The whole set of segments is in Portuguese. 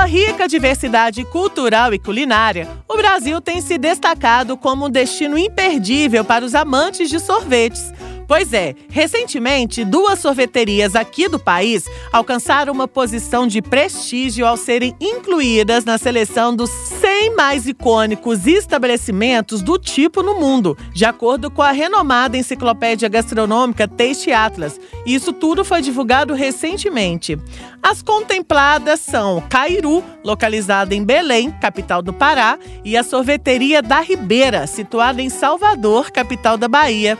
Sua rica diversidade cultural e culinária, o Brasil tem se destacado como um destino imperdível para os amantes de sorvetes. Pois é, recentemente, duas sorveterias aqui do país alcançaram uma posição de prestígio ao serem incluídas na seleção dos 100 mais icônicos estabelecimentos do tipo no mundo, de acordo com a renomada enciclopédia gastronômica Taste Atlas. Isso tudo foi divulgado recentemente. As contempladas são Cairu, localizada em Belém, capital do Pará, e a sorveteria da Ribeira, situada em Salvador, capital da Bahia.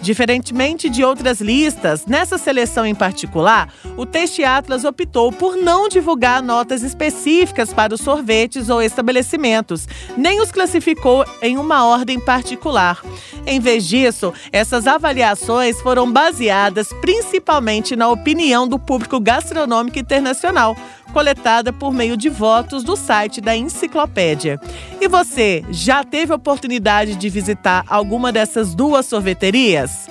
Diferentemente de outras listas, nessa seleção em particular, o Teste Atlas optou por não divulgar notas específicas para os sorvetes ou estabelecimentos, nem os classificou em uma ordem particular. Em vez disso, essas avaliações foram baseadas principalmente na opinião do público gastronômico internacional, coletada por meio de votos do site da enciclopédia. E você já teve oportunidade de visitar alguma dessas duas sorveterias?